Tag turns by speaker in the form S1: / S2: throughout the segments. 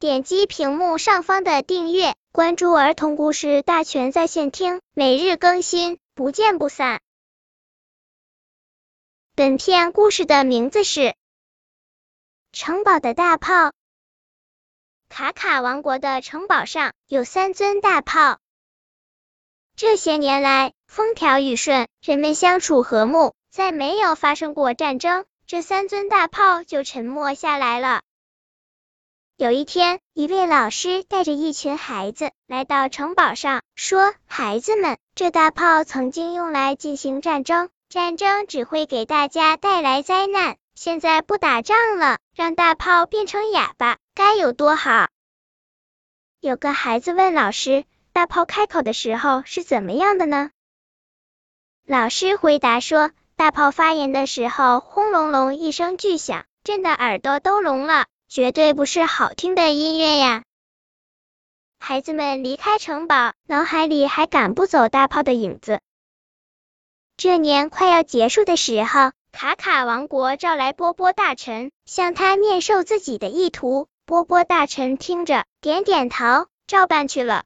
S1: 点击屏幕上方的订阅，关注儿童故事大全在线听，每日更新，不见不散。本片故事的名字是《城堡的大炮》。卡卡王国的城堡上有三尊大炮。这些年来，风调雨顺，人们相处和睦，再没有发生过战争。这三尊大炮就沉默下来了。有一天，一位老师带着一群孩子来到城堡上，说：“孩子们，这大炮曾经用来进行战争，战争只会给大家带来灾难。现在不打仗了，让大炮变成哑巴，该有多好！”有个孩子问老师：“大炮开口的时候是怎么样的呢？”老师回答说。大炮发言的时候，轰隆隆一声巨响，震得耳朵都聋了，绝对不是好听的音乐呀！孩子们离开城堡，脑海里还赶不走大炮的影子。这年快要结束的时候，卡卡王国召来波波大臣，向他面授自己的意图。波波大臣听着，点点头，照办去了。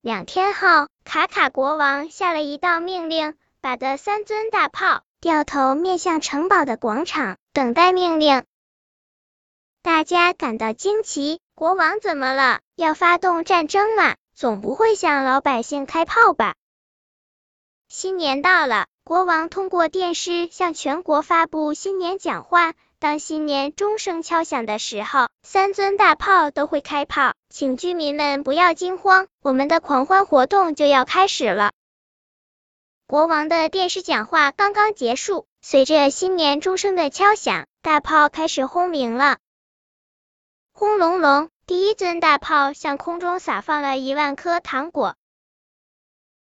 S1: 两天后，卡卡国王下了一道命令。把的三尊大炮掉头面向城堡的广场，等待命令。大家感到惊奇，国王怎么了？要发动战争吗？总不会向老百姓开炮吧？新年到了，国王通过电视向全国发布新年讲话。当新年钟声敲响的时候，三尊大炮都会开炮，请居民们不要惊慌，我们的狂欢活动就要开始了。国王的电视讲话刚刚结束，随着新年钟声的敲响，大炮开始轰鸣了。轰隆隆，第一尊大炮向空中撒放了一万颗糖果。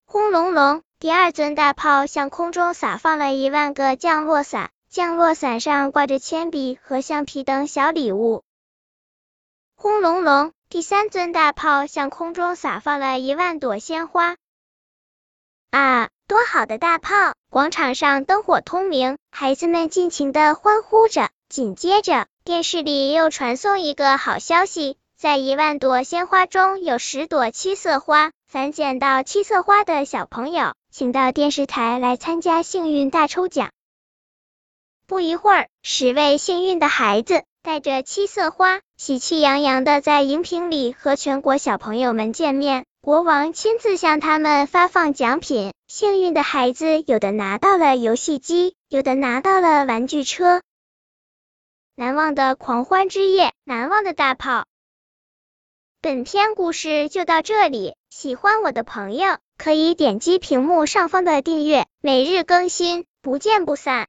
S1: 轰隆隆，第二尊大炮向空中撒放了一万个降落伞，降落伞上挂着铅笔和橡皮等小礼物。轰隆隆，第三尊大炮向空中撒放了一万朵鲜花。啊！多好的大炮！广场上灯火通明，孩子们尽情的欢呼着。紧接着，电视里又传送一个好消息：在一万朵鲜花中有十朵七色花，凡捡到七色花的小朋友，请到电视台来参加幸运大抽奖。不一会儿，十位幸运的孩子带着七色花，喜气洋洋的在荧屏里和全国小朋友们见面。国王亲自向他们发放奖品，幸运的孩子有的拿到了游戏机，有的拿到了玩具车。难忘的狂欢之夜，难忘的大炮。本篇故事就到这里，喜欢我的朋友可以点击屏幕上方的订阅，每日更新，不见不散。